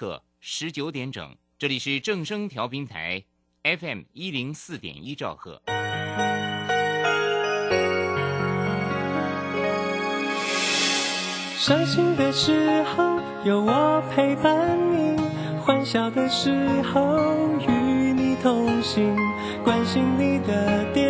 刻十九点整，这里是正声调频台 FM 一零四点一兆赫。伤心的时候有我陪伴你，欢笑的时候与你同行，关心你的点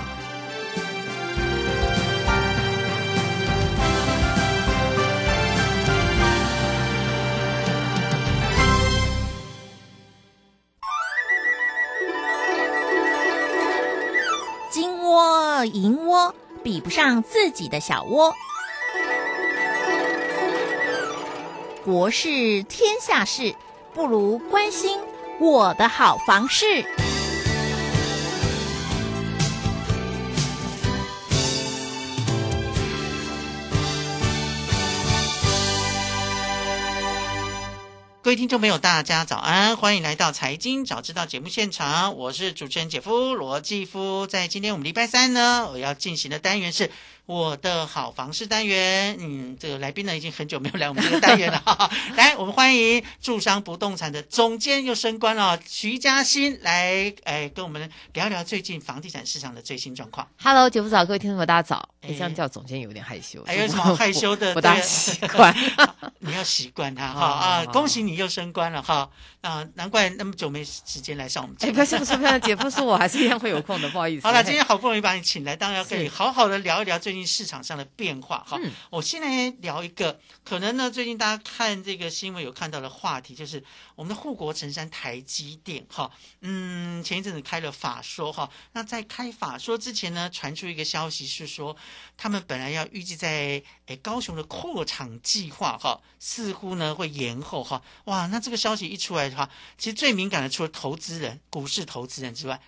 比不上自己的小窝，国事天下事不如关心。我的好房事。各位听众朋友，大家早安，欢迎来到财经早知道节目现场，我是主持人姐夫罗继夫。在今天我们礼拜三呢，我要进行的单元是。我的好房事单元，嗯，这个来宾呢已经很久没有来我们这个单元了。来，我们欢迎住商不动产的总监又升官了，徐嘉欣来，哎，跟我们聊聊最近房地产市场的最新状况。Hello，姐夫早，各位听众朋友大家早。哎这样叫总监有点害羞，还有什么害羞的？不大习惯，你要习惯他哈啊！恭喜你又升官了哈啊！难怪那么久没时间来上我们节目。不是不是不是，姐夫说我还是一样会有空的，不好意思。好了，今天好不容易把你请来，当然要跟你好好的聊一聊最近。市场上的变化哈，我先来聊一个，可能呢，最近大家看这个新闻有看到的话题，就是我们的护国神山台积电哈，嗯，前一阵子开了法说哈，那在开法说之前呢，传出一个消息是说，他们本来要预计在诶高雄的扩厂计划哈，似乎呢会延后哈，哇，那这个消息一出来的话，其实最敏感的除了投资人、股市投资人之外。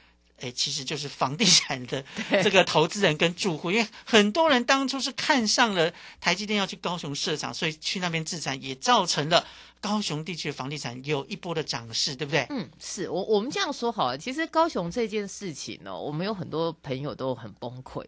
哎，其实就是房地产的 这个投资人跟住户，因为很多人当初是看上了台积电要去高雄设厂，所以去那边置产，也造成了高雄地区的房地产有一波的涨势，对不对？嗯，是我我们这样说好了。其实高雄这件事情呢，我们有很多朋友都很崩溃。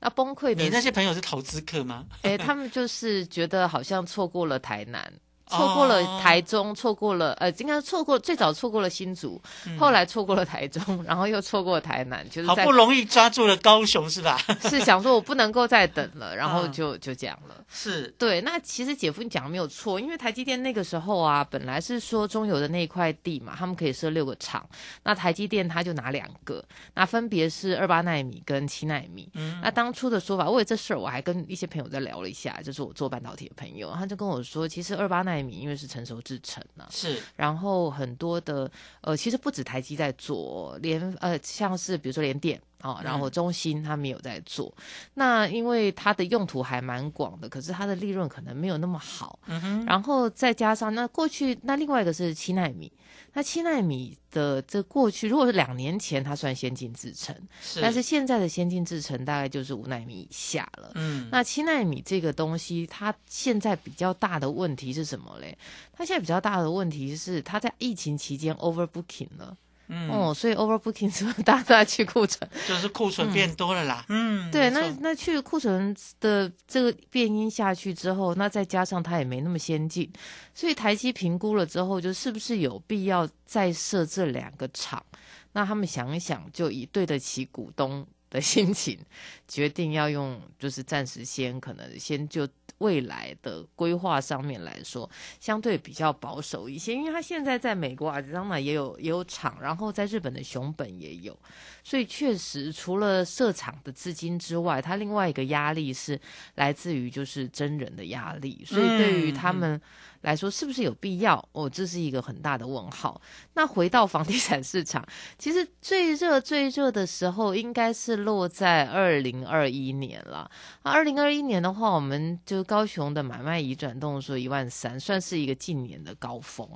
那崩溃的，你那些朋友是投资客吗？哎，他们就是觉得好像错过了台南。错过了台中，错过了呃，应该错过最早错过了新竹，后来错过了台中，然后又错过了台南，就是好不容易抓住了高雄，是吧？是想说我不能够再等了，然后 就就这样了。是对，那其实姐夫你讲的没有错，因为台积电那个时候啊，本来是说中油的那一块地嘛，他们可以设六个厂，那台积电他就拿两个，那分别是二八纳米跟七纳米。嗯，那当初的说法，为了这事儿，我还跟一些朋友在聊了一下，就是我做半导体的朋友，他就跟我说，其实二八纳米因为是成熟制程呢，是，然后很多的呃，其实不止台积在做，连呃像是比如说联电。哦，然后中心他们有在做，那因为它的用途还蛮广的，可是它的利润可能没有那么好。嗯哼，然后再加上那过去那另外一个是七纳米，那七纳米的这过去如果是两年前它算先进制程，是，但是现在的先进制程大概就是五纳米以下了。嗯，那七纳米这个东西，它现在比较大的问题是什么嘞？它现在比较大的问题是它在疫情期间 overbooking 了。嗯哦，所以 overbooking 是不是大家都在去库存？就是库存变多了啦。嗯，对，那那去库存的这个变音下去之后，那再加上它也没那么先进，所以台积评估了之后，就是不是有必要再设这两个厂？那他们想一想，就以对得起股东的心情，决定要用，就是暂时先可能先就未来的规划上面来说，相对比较保守一些，因为他现在在美国阿兹当嘛也有也有厂，然后在日本的熊本也有，所以确实除了设厂的资金之外，他另外一个压力是来自于就是真人的压力，所以对于他们。来说是不是有必要？哦，这是一个很大的问号。那回到房地产市场，其实最热最热的时候应该是落在二零二一年了。那二零二一年的话，我们就高雄的买卖移转动说一万三，算是一个近年的高峰。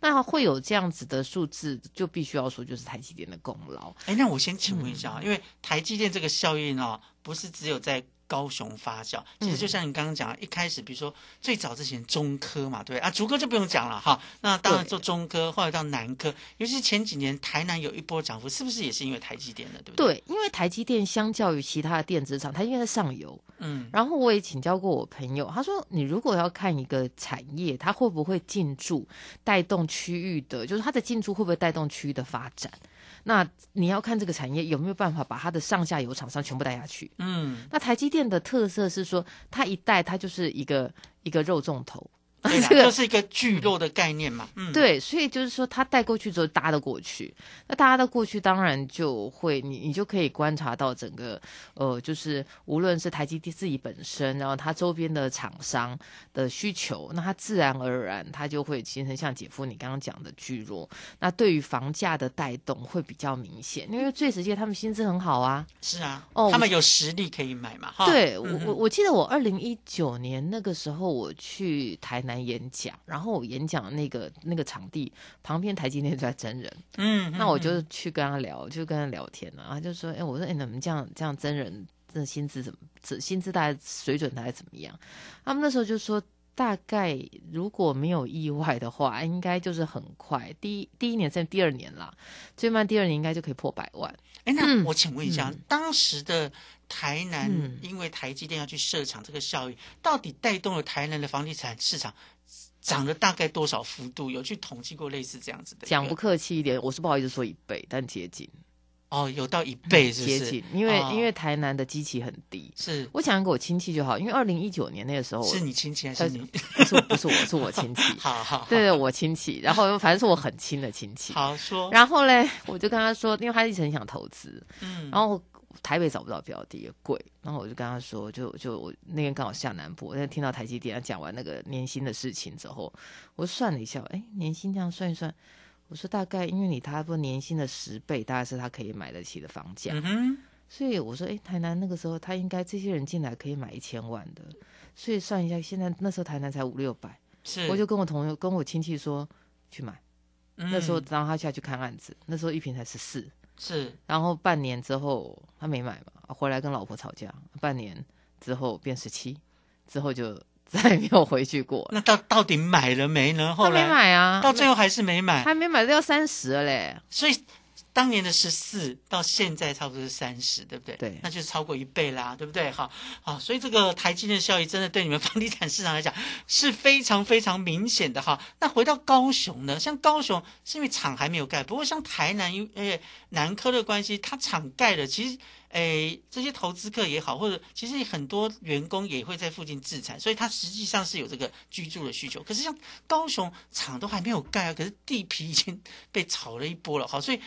那会有这样子的数字，就必须要说就是台积电的功劳。哎，那我先请问一下，因为台积电这个效应哦，不是只有在。高雄发酵，其实就像你刚刚讲，一开始比如说最早之前中科嘛，对啊，竹科就不用讲了哈。那当然做中科，后来到南科，尤其是前几年台南有一波涨幅，是不是也是因为台积电的，对不对？对，因为台积电相较于其他的电子厂，它因为在上游，嗯。然后我也请教过我朋友，他说你如果要看一个产业，它会不会进驻带动区域的，就是它的进驻会不会带动区域的发展？那你要看这个产业有没有办法把它的上下游厂商全部带下去。嗯，那台积电的特色是说，它一带它就是一个一个肉粽头。这个是一个聚落的概念嘛？嗯，对，所以就是说，他带过去之后搭得过去，那搭的过去，当然就会你你就可以观察到整个呃，就是无论是台积电自己本身，然后它周边的厂商的需求，那它自然而然它就会形成像姐夫你刚刚讲的聚落。那对于房价的带动会比较明显，因为最直接他们薪资很好啊，是啊，哦，他们有实力可以买嘛？哈对我我我记得我二零一九年那个时候我去台南。演讲，然后我演讲那个那个场地旁边台积电就在真人，嗯，那我就去跟他聊，就跟他聊天了，然后就说，哎，我说，哎，你们这样这样真人，这薪资怎么，这薪资大概水准大概怎么样？他们那时候就说，大概如果没有意外的话，应该就是很快，第一第一年甚至第二年啦，最慢第二年应该就可以破百万。哎，那我请问一下，当时的。台南因为台积电要去设厂，这个效益到底带动了台南的房地产市场涨了大概多少幅度？有去统计过类似这样子的？讲不客气一点，我是不好意思说一倍，但接近。哦，有到一倍是，接近，因为因为台南的机器很低。是我讲给我亲戚就好，因为二零一九年那个时候是你亲戚还是你？不是不是我是我亲戚。好好，对对，我亲戚。然后反正是我很亲的亲戚。好说。然后嘞，我就跟他说，因为他一直很想投资，嗯，然后。台北找不到标的也贵，然后我就跟他说，就就我那天刚好下南部，那听到台积电讲完那个年薪的事情之后，我算了一下，哎，年薪这样算一算，我说大概因为你他不年薪的十倍，大概是他可以买得起的房价，所以我说，哎，台南那个时候他应该这些人进来可以买一千万的，所以算一下，现在那时候台南才五六百，是，我就跟我同学跟我亲戚说去买，那时候让他下去看案子，那时候一平才十四。是，然后半年之后他没买嘛，回来跟老婆吵架，半年之后变十七，之后就 再也没有回去过。那到到底买了没呢？后来没买啊，到最后还是没买，还没买都要三十了嘞。所以。当年的十四到现在差不多是三十，对不对？对，那就是超过一倍啦，对不对？好，好，所以这个台积电效益真的对你们房地产市场来讲是非常非常明显的哈。那回到高雄呢？像高雄是因为厂还没有盖，不过像台南因为南科的关系，它厂盖了，其实诶这些投资客也好，或者其实很多员工也会在附近自产，所以它实际上是有这个居住的需求。可是像高雄厂都还没有盖啊，可是地皮已经被炒了一波了，好，所以。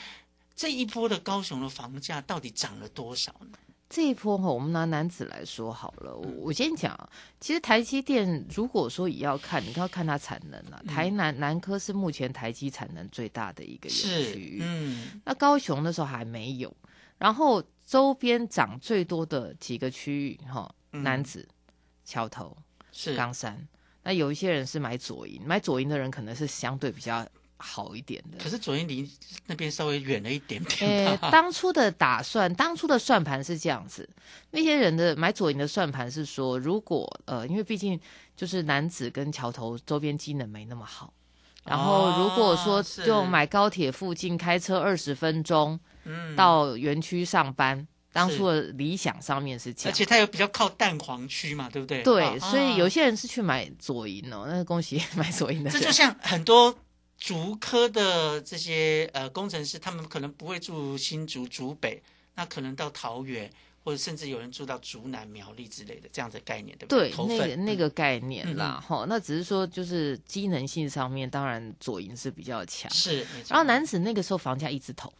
这一波的高雄的房价到底涨了多少呢？这一波哈，我们拿男子来说好了。我我先讲，其实台积电如果说也要看，你要看它产能了。台南南科是目前台积产能最大的一个区域，嗯，那高雄那时候还没有。然后周边涨最多的几个区域哈，男子、桥头、是冈山。那有一些人是买左营，买左营的人可能是相对比较。好一点的，可是左营离那边稍微远了一点点。呃，当初的打算，当初的算盘是这样子，那些人的买左营的算盘是说，如果呃，因为毕竟就是男子跟桥头周边机能没那么好，然后如果说就买高铁附近开车二十分钟，嗯，到园区上班，当初的理想上面是这样，而且它又比较靠蛋黄区嘛，对不对？对，所以有些人是去买左营哦，那恭喜买左营的。这就像很多。竹科的这些呃工程师，他们可能不会住新竹竹北，那可能到桃园或者甚至有人住到竹南、苗栗之类的这样的概念，对不对？对，那个那个概念嗯啦，哈、那只是说就是机能性上面，当然左营是比较强。是，然后男子那个时候房价一字头，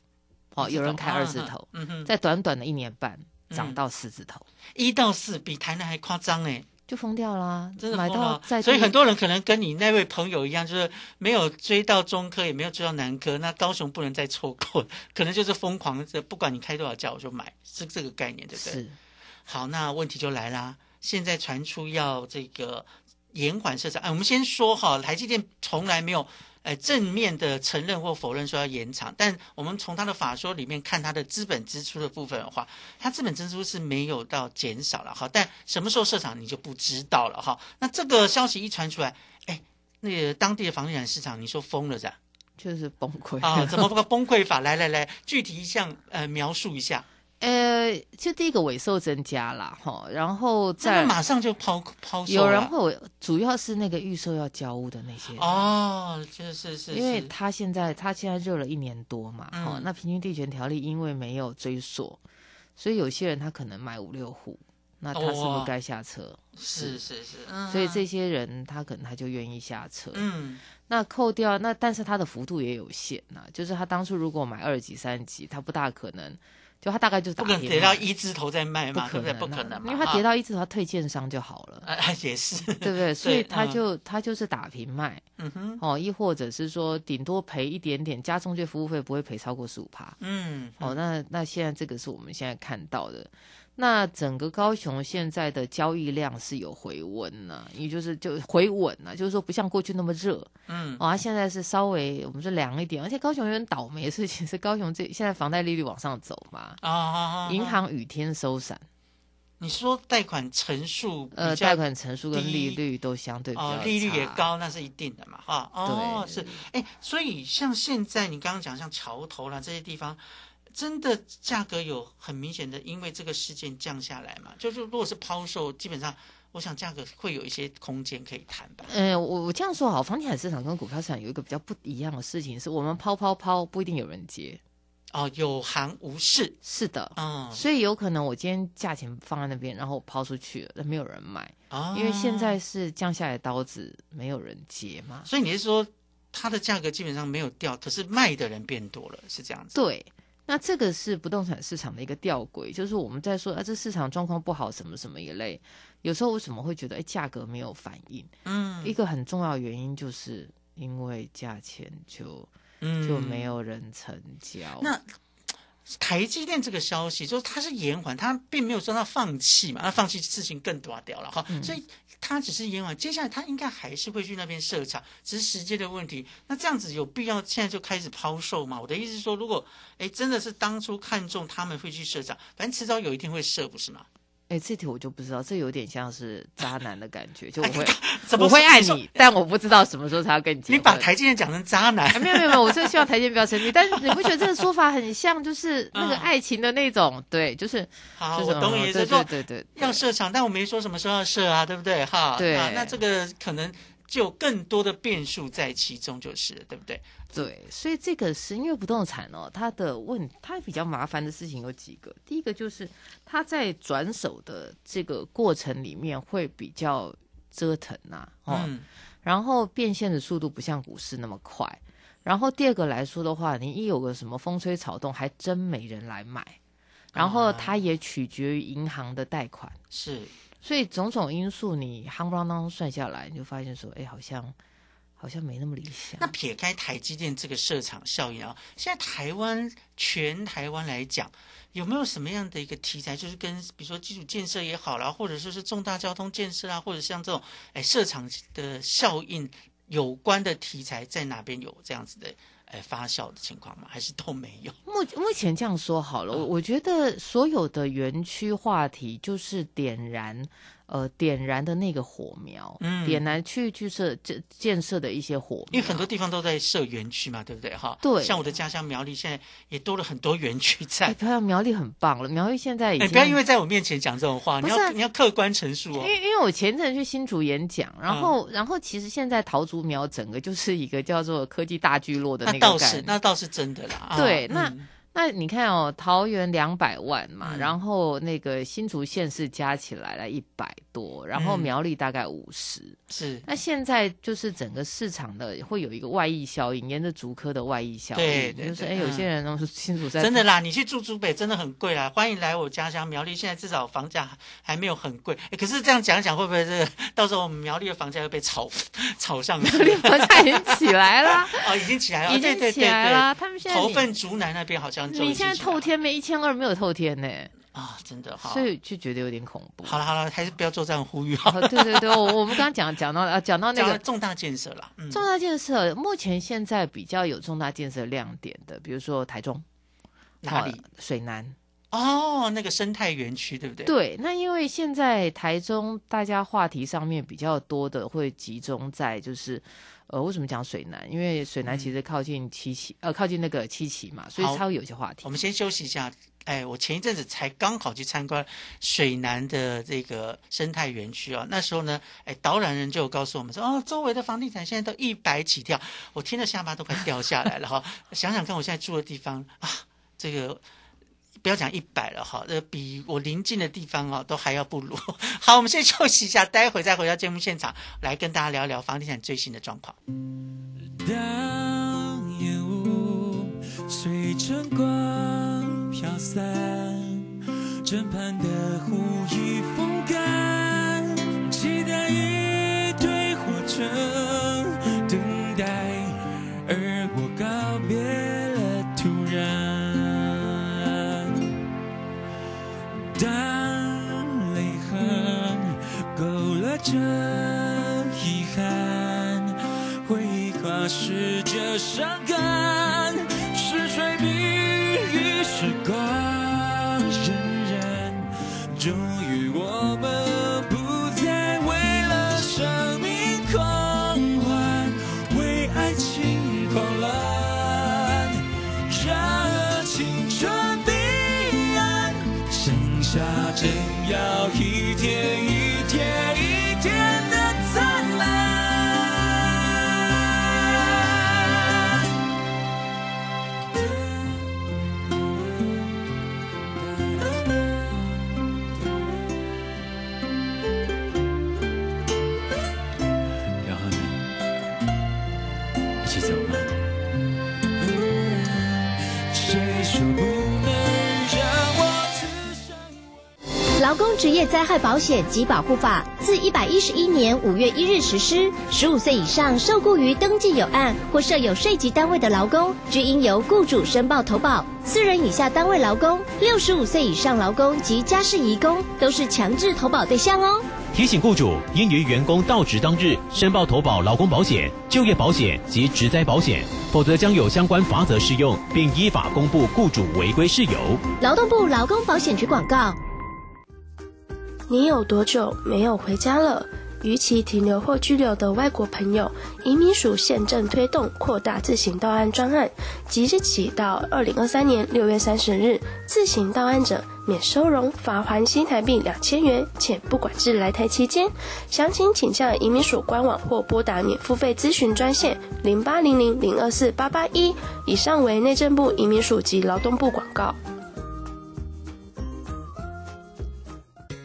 哦，有人开二字啊头，嗯哼，在短短的一年半涨嗯到四字头，一到四比台南还夸张哎，就疯掉啦，真的买疯了到在，所以很多人可能跟你那位朋友一样，就是没有追到中科，也没有追到南科，那高雄不能再错过，可能就是疯狂的，不管你开多少价我就买，是这个概念，对不对？是好，那问题就来啦，现在传出要这个延缓设厂，哎，我们先说哈，台积电从来没有。呃，正面的承认或否认说要延长，但我们从他的法说里面看他的资本支出的部分的话，他资本支出是没有到减少了哈，但什么时候设厂你就不知道了哈。那这个消息一传出来，哎，那个当地的房地产市场，你说疯了噻？就是崩溃啊，怎么个崩溃法？来来来，具体一项呃描述一下。呃，就第一个尾售增加了，哈，然后这个再马上就抛抛售有人会，主要是那个预售要交屋的那些人哦，就是是，因为他现在他现在热了一年多嘛，嗯哦，那平均地权条例因为没有追溯，所以有些人他可能买五六户，那他是不是该下车？是是是，嗯所以这些人他可能他就愿意下车。嗯那扣掉那，但是他的幅度也有限呐、就是他当初如果买二级、三级，他不大可能，就他大概就是不打平可能跌到一字头再卖嘛，对不对？不可能、啊，不可能嘛，因为他跌到到一字头，他退券商就好了。啊也是，对不对？所以他嗯就、他就是打平卖嗯哼哦，亦或者是说顶多赔一点点，加中介服务费不会赔超过十五趴。嗯哦，那那现在这个是我们现在看到的。那整个高雄现在的交易量是有回温呢、也就是就回稳了、就是说不像过去那么热嗯。哦，它现在是稍微我们说凉一点，而且高雄有点倒霉的事情是高雄这现在房贷利率往上走嘛，啊啊啊，银行雨天收伞，你说贷款成数呃，贷款成数跟利率都相对比较哦，利率也，高，那是一定的嘛，哈，哦，对。是，哎，所以像现在你刚刚讲像桥头啦这些地方，真的价格有很明显的因为这个事件降下来嘛？就是如果是抛售，基本上我想价格会有一些空间可以谈吧。嗯，我我这样说好，房地产市场跟股票市场有一个比较不一样的事情，是我们抛抛抛不一定有人接。哦，有行无市，是的，嗯，所以有可能我今天价钱放在那边，然后我抛出去了，但没有人买，哦因为现在是降下来刀子，没有人接嘛。所以你是说它的价格基本上没有掉，可是卖的人变多了，是这样子？对，那这个是不动产市场的一个吊诡，就是我们在说啊，这市场状况不好，什么什么一类，有时候为什么会觉得哎价格没有反应？嗯一个很重要的原因就是因为价钱就嗯就没。有人成交。那台积电这个消息，就是它是延缓，它并没有说它放弃嘛，那放弃事情更多掉了哈，嗯所以他只是延缓，接下来他应该还是会去那边设厂，只是时间的问题。那这样子有必要现在就开始抛售吗？我的意思是说，如果哎真的是当初看中他们会去设厂，反正迟早有一天会设，不是吗？哎，这题我就不知道，这有点像是渣男的感觉，就我会 怎么我会爱你，但我不知道什么时候才要跟你结婚。你把台积电讲成渣男哎，没有没有没有，我是希望台阶不要成立，但是你不觉得这个说法很像，就是那个嗯爱情的那种，对，就是好，就是我懂你意思说对对对，要设场，但我没说什么时候要设啊，对不对？哈，对啊那这个可能就有更多的变数在其中，就是了对不对？对，所以这个是因为不动产哦，它的问它比较麻烦的事情有几个。第一个就是它在转手的这个过程里面会比较折腾呐、哦，嗯然后变现的速度不像股市那么快。然后第二个来说的话，你一有个什么风吹草动，还真没人来买。然后它也取决于银行的贷款，是所以种种因素你夯不啷当算下来，你就发现说，哎，好像好像没那么理想。那撇开台积电这个设厂效应啊，现在台湾全台湾来讲，有没有什么样的一个题材，就是跟比如说基础建设也好啦，或者说是重大交通建设啊，或者像这种哎设厂的效应有关的题材，在哪边有这样子的哎发酵的情况吗？还是都没有？目目前这样说好了，我嗯我觉得所有的园区话题就是点燃，呃，点燃的那个火苗，嗯点燃去去设建建设的一些火苗，因为很多地方都在设园区嘛，对不对？哈，对像我的家乡苗栗，现在也多了很多园区哎，在。苗栗很棒了，苗栗现在已哎，经不要因为在我面前讲这种话，你要你要客观陈述哦因。为因为我前阵去新竹演讲，然嗯后、然后其实现在桃竹苗整个就是一个叫做科技大聚落的那那个概念，倒是那倒是真的啦。啊对那你看哦，桃园两百万嘛，嗯然后那个新竹县市加起来了一百多，然后嗯苗栗大概五十、是，那现在就是整个市场的会有一个外溢效应，沿着竹科的外溢效应，对对就是哎，有些人都是新竹在真的啦，你去住竹北真的很贵啦。欢迎来我家乡苗栗，现在至少房价还没有很贵。诶可是这样讲一讲，会不会这个到时候我们苗栗的房价又被炒 炒上去？房价已经起来了，哦，已经起来了，已经起对对对对来了。他们现在头你份竹南那边好像你现在透天没一千二，没有透天呢，啊，真的哈。所以就觉得有点恐怖。好了好了，还是不要做这样呼吁好。对对对，我我们刚刚讲讲到啊讲到那个重大建设了，嗯，重大建设，目前现在比较有重大建设亮点的，比如说台中哪里哦？水南。哦，那个生态园区对不对？对，那因为现在台中大家话题上面比较多的会集中在就是。呃，为什么讲水南？因为水南其实靠近七期，呃，靠近那个七期嘛，所以好它会有一些话题我。们先休息一下。哎，我前一阵子才刚好去参观水南的这个生态园区啊，那时候呢，哎，导览人就有告诉我们说，哦，周围的房地产现在都一百起跳，我听得下巴都快掉下来了哈。想想看，我现在住的地方啊，这个不要讲一百了哈，呃，比我临近的地方哦都还要不如。好，我们先休息一下，待会再回到节目现场来跟大家聊聊房地产最新的状况。当烟雾随晨光飘散，枕畔的湖劳工职业灾害保险及保护法自一百一十一年五月一日实施，十五岁以上受雇于登记有案或设有税籍单位的劳工，均应由雇主申报投保。四人以下单位劳工、六十五岁以上劳工及家事移工都是强制投保对象哦。提醒雇主应于员工到职当日申报投保劳工保险、就业保险及职灾保险，否则将有相关罚则适用，并依法公布雇主违规事由。劳动部劳工保险局广告。你有多久没有回家了？逾期停留或居留的外国朋友，移民署现正推动扩大自行到案专案，即日起到二零二三年六月三十日，自行到案者免收容、罚还新台币两千元，且不管制来台期间。详情请向移民署官网或拨打免付费咨询专线零八零零零二四八八一。以上为内政部移民署及劳动部广告。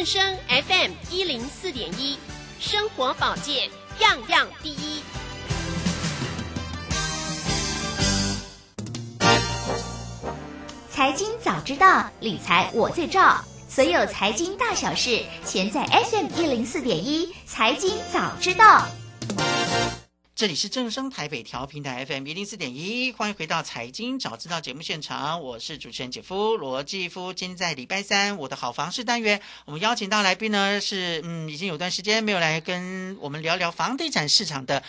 正声 FM 一零四点一，生活保健样样第一。财经早知道，理财我最照。所有财经大小事，全在 FM 一零四点一。财经早知道，这里是正声台北调频台 FM 一零四点一，欢迎回到财经早知道节目现场，我是主持人姐夫罗继夫。今天在礼拜三，我的好房事单元，我们邀请到来宾呢是嗯，已经有段时间没有来跟我们聊聊房地产市场的。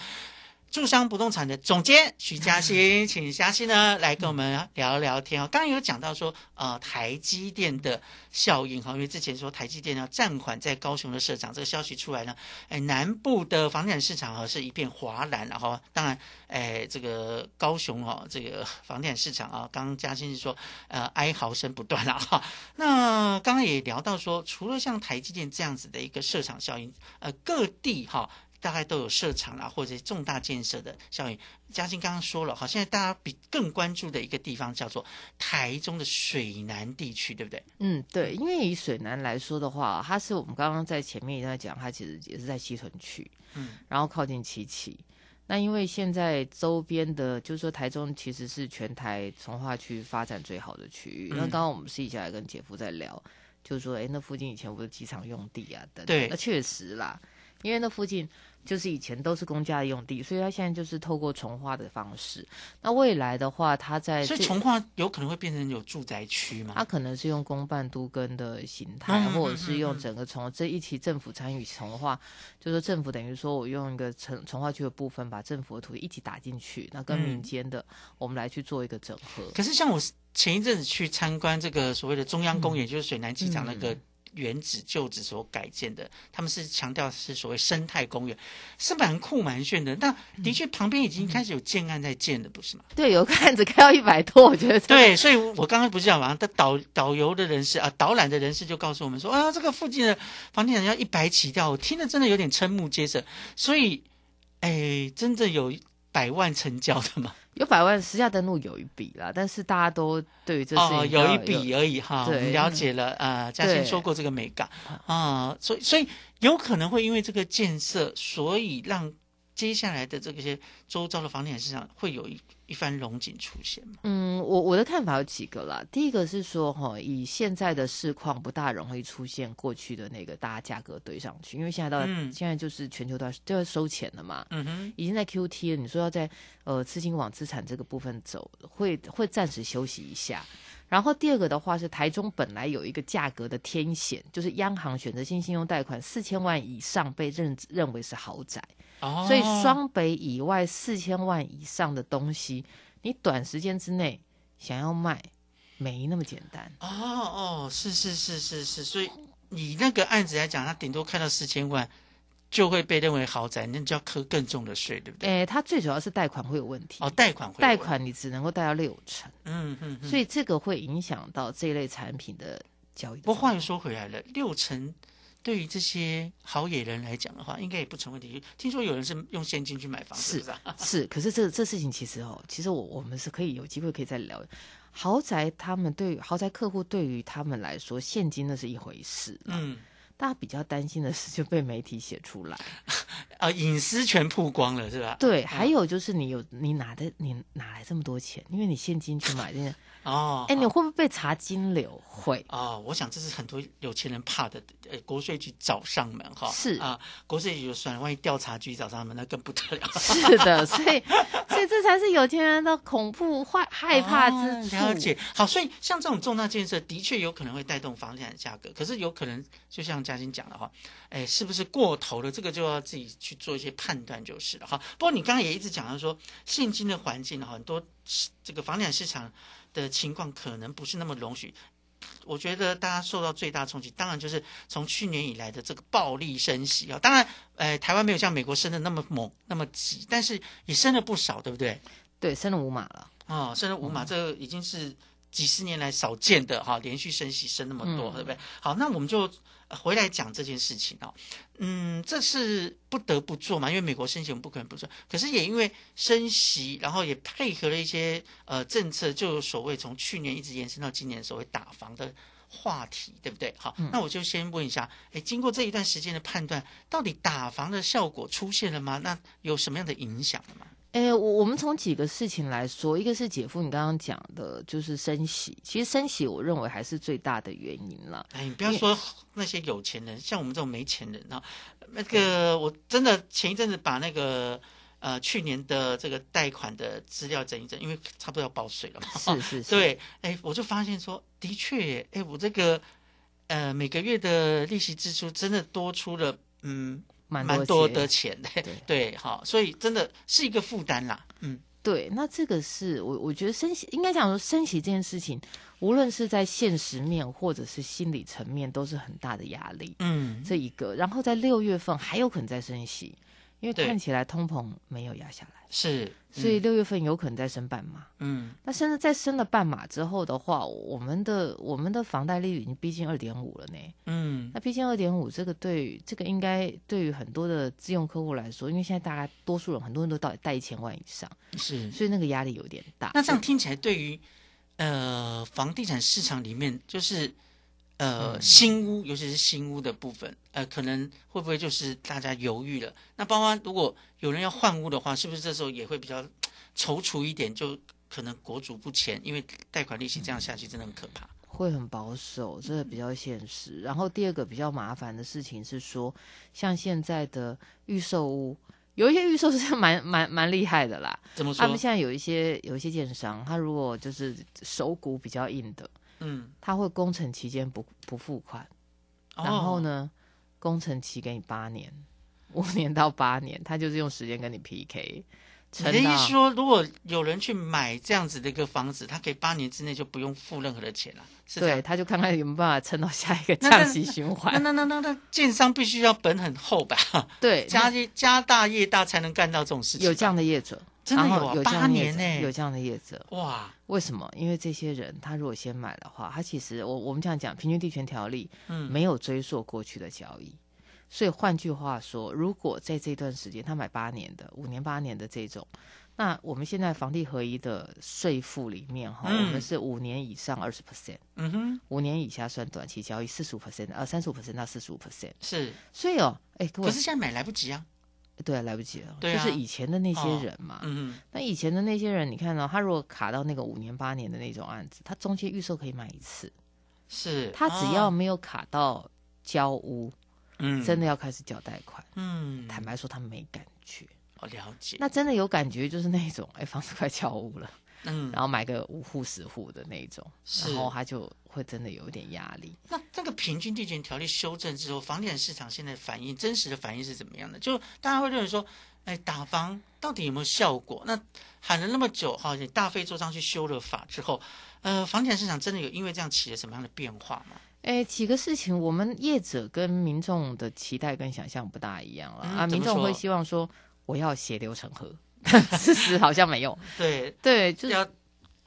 住商不动产的总监徐嘉欣，请嘉欣呢来跟我们聊聊天哦。刚刚有讲到说，呃，台积电的效应哈，因为之前说台积电要暂缓在高雄的设厂，这个消息出来呢，哎，南部的房地产市场哈是一片哗然，然后当然，哎，这个高雄哦，这个房地产市场啊，刚刚嘉欣是说，呃，哀嚎声不断了哈。那刚刚也聊到说，除了像台积电这样子的一个设厂效应，呃，各地哈。大概都有设厂啦，或者重大建设的效应。嘉欣刚刚说了，好，现在大家比更关注的一个地方叫做台中的水南地区，对不对？嗯，对，因为以水南来说的话，它是我们刚刚在前面也在讲，它其实也是在西屯区，嗯，然后靠近七期。那因为现在周边的，就是说台中其实是全台从化区发展最好的区域。那、嗯刚刚我们私底下来跟姐夫在聊，就是说，哎，那附近以前不是机场用地啊，等等。对那确实啦，因为那附近。就是以前都是公家的用地，所以它现在就是透过重化的方式。那未来的话，它在所以重化有可能会变成有住宅区吗？它可能是用公办都跟的形态，嗯或者是用整个从这一期政府参与重化，就是政府等于说我用一个重重化区的部分，把政府的土地一起打进去，那跟嗯民间的、我们来去做一个整合。可是像我前一阵子去参观这个所谓的中央公嗯园，就是水南机场那个。原址旧址所改建的，他们是强调是所谓生态公园，是蛮酷蛮炫的。那的确旁边已经开始有建案在建了，不是吗？对，有个案子开到一百多，我觉得对，所以我刚刚不是讲嘛，导导游的人士啊，导览的人士就告诉我们说啊，这个附近的房地产要一百起掉，我听了真的有点瞠目结舌。所以，哎，真的有百万成交的吗？有百万私下登录有一笔啦，但是大家都对于这事情哦有一笔而已哈，我们了解了啊。嘉欣说过这个美感啊，所以所以有可能会因为这个建设，所以让接下来的这些周遭的房地产市场会有一一番龙景出现吗？嗯，我我的看法有几个啦。第一个是说，哈，以现在的市况不大容易出现过去的那个大家价格堆上去，因为现在到、嗯现在就是全球都要都要收钱了嘛，嗯哼，已经在 QT 了。你说要在呃资金往资产这个部分走，会会暂时休息一下。然后第二个的话是台中本来有一个价格的天险，就是央行选择性信用贷款四千万以上被认认为是豪宅。哦所以双北以外四千万以上的东西，你短时间之内想要卖，没那么简单。哦哦，是是是是是，所以你那个案子来讲，他顶多看到四千万，就会被认为豪宅，那就要扣更重的税，对不对？诶，它最主要是贷款会有问题。哦，贷款贷款你只能够贷到六成，嗯嗯，嗯所以这个会影响到这一类产品的交易。不过话又说回来了，六成对于这些好野人来讲的话，应该也不成问题。听说有人是用现金去买房子，是是吧？是，可是这这事情其实哦，其实我我们是可以有机会可以再聊。豪宅他们对于豪宅客户对于他们来说，现金那是一回事，嗯，大家比较担心的是就被媒体写出来。啊，隐私全曝光了，是吧？对，啊还有就是你有你哪的你哪来这么多钱？因为你现金去买这些，哦，哎，你会不会被查金流？会哦，我想这是很多有钱人怕的。呃，国税局找上门哈，是啊，国税局就算了，万一调查局找上门，那更不得了。是的，所以所以这才是有钱人的恐怖坏害怕之处。哦了解，好，所以像这种重大建设，的确有可能会带动房地产价格，可是有可能就像嘉欣讲的哈，哎，是不是过头了？这个就要自己去做一些判断就是了哈。不过你刚刚也一直讲到说，现今的环境很多这个房地产市场的情况可能不是那么容许。我觉得大家受到最大冲击，当然就是从去年以来的这个暴力升息啊。当然，呃，台湾没有像美国升的那么猛、那么急，但是也升了不少，对不对？对，升了五码了。哦，升了五码，这个已经是几十年来少见的哈，连续升息升那么多，嗯对不对？好，那我们就呃回来讲这件事情哦。嗯，这是不得不做嘛，因为美国升息我们不可能不做，可是也因为升息，然后也配合了一些呃政策，就所谓从去年一直延伸到今年所谓打房的。话题对不对？好，嗯那我就先问一下，哎，经过这一段时间的判断，到底打房的效果出现了吗？那有什么样的影响了吗？诶，我我们从几个事情来说，一个是姐夫你刚刚讲的，就是升息。其实升息，我认为还是最大的原因了。哎，你不要说那些有钱人，像我们这种没钱人啊，那个我真的前一阵子把那个呃去年的这个贷款的资料整一整，因为差不多要报税了嘛。是是是，对，哎，我就发现说，的确耶，哎，我这个呃每个月的利息支出真的多出了，嗯，蛮蛮多多的钱。的，对。对，好，所以真的是一个负担啦，嗯。对，那这个是我我觉得升息应该讲说升息这件事情，无论是在现实面或者是心理层面，都是很大的压力。嗯，这一个，然后在六月份还有可能再升息，因为看起来通膨没有压下来，是，所以六月份有可能再升半码。嗯，那甚至在升了半码之后的话，我们的我们的房贷利率已经逼近二点五了呢。嗯，那逼近二点五，这个对于这个应该对于很多的自用客户来说，因为现在大概多数人很多人都到贷一千万以上，是，所以那个压力有点大。那这样听起来，对于呃房地产市场里面，就是呃、嗯新屋，尤其是新屋的部分，呃，可能会不会就是大家犹豫了？那包括如果有人要换屋的话，是不是这时候也会比较踌躇一点？就可能国主不前，因为贷款利息这样下去真的很可怕。会很保守，这个比较现实。然后第二个比较麻烦的事情是说，像现在的预售屋，有一些预售是蛮蛮蛮厉害的啦。怎么说他们现在有一些有一些建商，他如果就是手骨比较硬的，嗯，他会工程期间不不付款，哦然后呢，工程期给你八年，五年到八年，他就是用时间跟你 PK。你的意思说，如果有人去买这样子的一个房子，他可以八年之内就不用付任何的钱了，是对，他就看看有没有办法撑到下一个那降息循环。那那那那那建商必须要本很厚吧？对，家业家大业大才能干到这种事情。有这样的业者，真的有有这样八的业者年呢有这样的业者，哇！为什么？因为这些人他如果先买的话，他其实我我们这样讲，平均地权条例，嗯没有追溯过去的交易。所以换句话说，如果在这段时间他买八年的、五年、八年的这种，那我们现在房地合一的税负里面哈，嗯我们是五年以上二十 percent，嗯哼，五年以下算短期交易四十五 percent，呃，三十五 percent 到四十五 percent。是，所以哦，哎，可是现在买来不及啊。对，来不及了。对啊就是以前的那些哦人嘛。嗯那以前的那些人，你看到、他如果卡到那个五年八年的那种案子，他中间预售可以买一次，是他只要没有卡到交屋，嗯真的要开始缴贷款。嗯，坦白说，他没感觉。我了解。那真的有感觉，就是那种哎，房子快交屋了，嗯然后买个五户十户的那种，然后他就会真的有一点压力。那这个平均地权条例修正之后，房地产市场现在反应真实的反应是怎么样的？就大家会认为说，哎，打房到底有没有效果？那喊了那么久，哈，你大费周章去修了法之后，呃，房地产市场真的有因为这样起了什么样的变化吗？哎，几个事情，我们业者跟民众的期待跟想象不大一样了、啊。民众会希望说，我要血流成河，事实好像没有。对对，就是要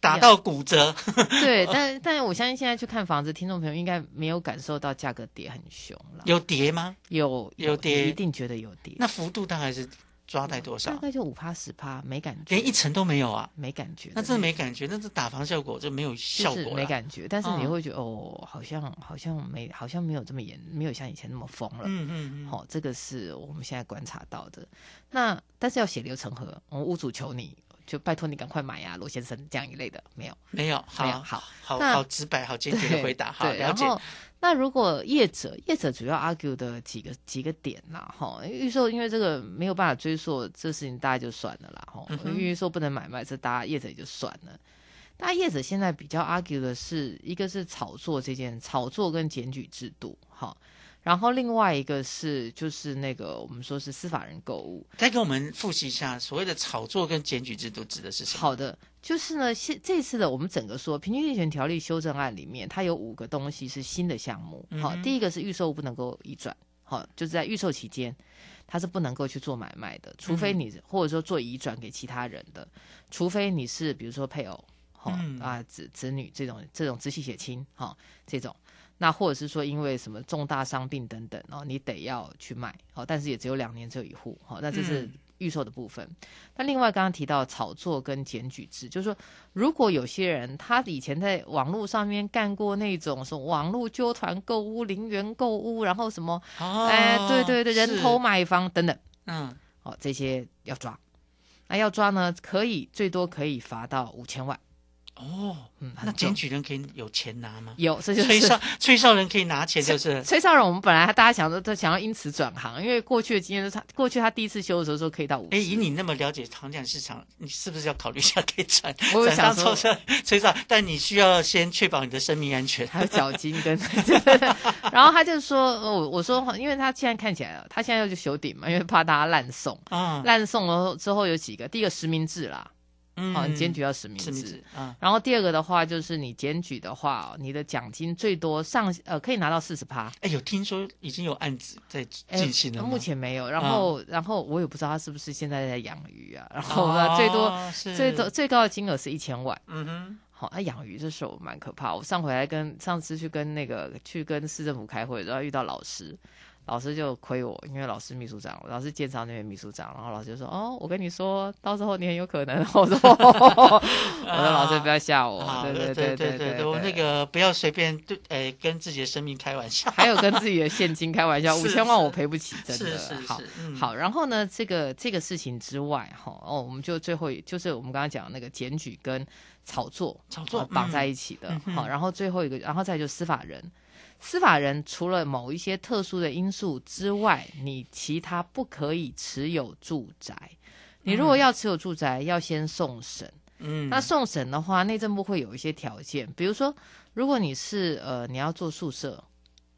打到骨折。对，但但我相信现在去看房子，听众朋友应该没有感受到价格跌很凶了。有跌吗？有有跌，一定觉得有跌。那幅度大概是抓在多少？大概就五趴十趴，没感觉，连一层都没有啊，没感觉。那真的没感觉，那这打防效果就没有效就是果，没感觉。但是你嗯会觉得、哦，好像好像没好像没有这么严，没有像以前那么疯了。嗯嗯嗯。好、这个是我们现在观察到的。那但是要血流成河，我们屋主求你就拜托你赶快买呀、罗先生这样一类的没有。没有，没有好好好好直白、好坚决的回答，好对，了解然。后，那如果业者业者主要 argue 的几个几个点啦，哈，预售因为这个没有办法追溯，这事情大家就算了啦，哈预售不能买卖，这大家业者也就算了。大家业者现在比较 argue 的是，一个是炒作这件炒作跟检举制度，哈，然后另外一个是就是那个我们说是司法人购物，再给我们复习一下所谓的炒作跟检举制度指的是什么？好的，就是呢，现这次的我们整个说平均地权条例修正案里面，它有五个东西是新的项目。好，嗯第一个是预售不能够移转，好，就是在预售期间，它是不能够去做买卖的，除非你、或者说做移转给其他人的，除非你是比如说配偶，好、嗯啊子子女这种这种直系血亲，哈、这种。那或者是说因为什么重大伤病等等哦，你得要去卖哦，但是也只有两年，只有一户，好、那这是嗯预售的部分。那另外刚刚提到炒作跟检举制，就是说，如果有些人他以前在网络上面干过那种什么网络纠团购物、零元购物，然后什么，哦哎、对对对，人头买房等等，嗯，哦，这些要抓。那要抓呢，可以最多可以罚到五千万。哦，嗯，那检举人可以有钱拿吗？有，这就是吹哨吹哨人可以拿钱，就是崔少人，我们本来大家想说，他想要因此转行，因为过去的经验是他过去他第一次修的时候说可以到五哎，以你那么了解房地产市场，你是不是要考虑一下可以转转 我有想说当抽车吹哨？但你需要先确保你的生命安全，还有脚筋跟，然后他就说，我我说，因为他现在看起来，他现在要去修顶嘛，因为怕大家烂送，啊烂送了之后有几个，第一个实名制啦。嗯哦，你检举要实名制制啊然后第二个的话就是你检举的话，你的奖金最多上呃可以拿到四十趴。哎，有听说已经有案子在哎进行了吗？目前没有，然后、然后我也不知道他是不是现在在养鱼啊，然后呢、哦最多是最多最高的金额是一千万。嗯哼，好，那、养鱼这时候蛮可怕。我上回来跟上次去跟那个去跟市政府开会，然后遇到老师，老师就亏我，因为老师秘书长，老师建商那边秘书长，然后老师就说：“哦，我跟你说，到时候你很有可能。”我说：“ 我说老师不要吓我。啊对对对对对，我那个不要随便对，呃，跟自己的生命开玩笑，还有跟自己的现金开玩笑，五是千万我赔不起，真的。是是好是嗯好，然后呢，这个这个事情之外，哈，哦，我们就最后就是我们刚刚讲的那个检举跟炒作，炒作哦绑在嗯一起的嗯。好，然后最后一个，然后再就司法人。司法人除了某一些特殊的因素之外，你其他不可以持有住宅。你如果嗯要持有住宅，要先送审。嗯，那送审的话，内政部会有一些条件，比如说，如果你是呃你要做宿舍，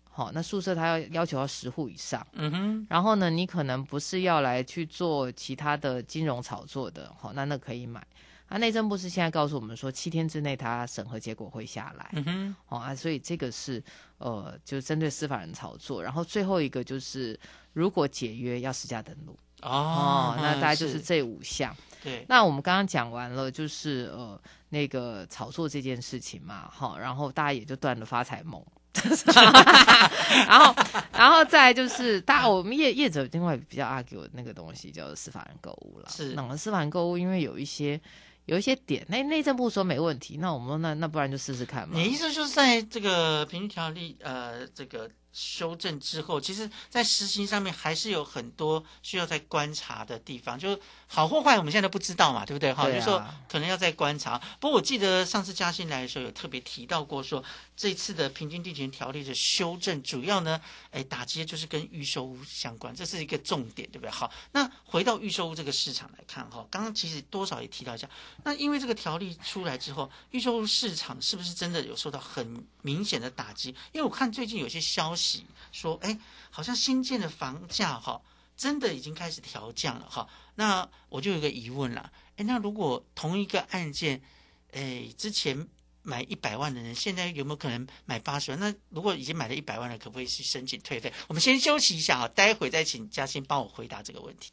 好，那宿舍它要要求要十户以上，嗯哼，然后呢，你可能不是要来去做其他的金融炒作的，好，那那可以买。啊，内政部是现在告诉我们说，七天之内他审核结果会下来，嗯哼，哦啊，所以这个是呃，就针对司法人炒作。然后最后一个就是，如果解约要实价登录。哦那大概就是是这五项。对那我们刚刚讲完了，就是呃那个炒作这件事情嘛，好，然后大家也就断了发财梦。然后，然后再就是，大家我们业业者另外比较 argue 的那个东西叫司法人购物了。是那我们司法人购物，因为有一些有一些点，那内政部说没问题，那我们那那不然就试试看嘛。你意思就是在这个平条例呃这个修正之后，其实在实行上面还是有很多需要在观察的地方，就是好或坏我们现在都不知道嘛，对不对？哈、就是说可能要再观察。不过我记得上次嘉欣来的时候有特别提到过说，这次的平均地权条例的修正，主要呢，哎，打击的就是跟预售屋相关，这是一个重点，对不对？好，那回到预售屋这个市场来看，哈，刚刚其实多少也提到一下，那因为这个条例出来之后，预售屋市场是不是真的有受到很明显的打击？因为我看最近有些消息说，哎，好像新建的房价哈，真的已经开始调降了哈。那我就有个疑问啦，哎，那如果同一个案件，哎，之前买一百万的人，现在有没有可能买八十万？那如果已经买了一百万了，可不可以去申请退费？我们先休息一下啊，待会再请嘉欣帮我回答这个问题。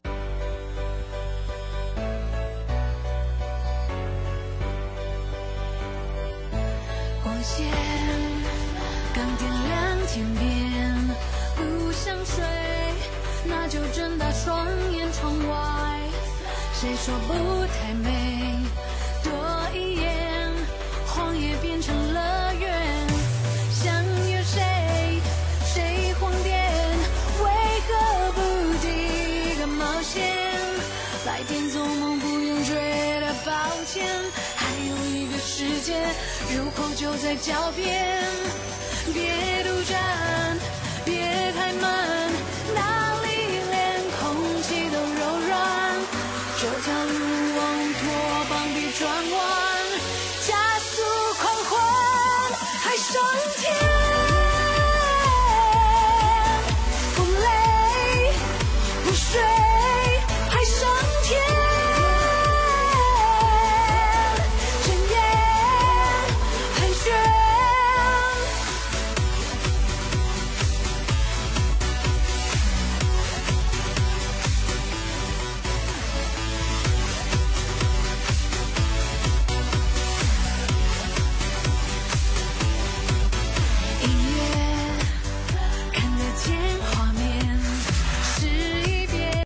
光线刚点亮天边，不想睡，那就睁大双眼窗外。谁说不太美？多一眼，荒野变成乐园。想约谁？谁荒癫？为何不提个冒险？白天做梦不用觉得抱歉，还有一个世界，入口就在脚边。别独占，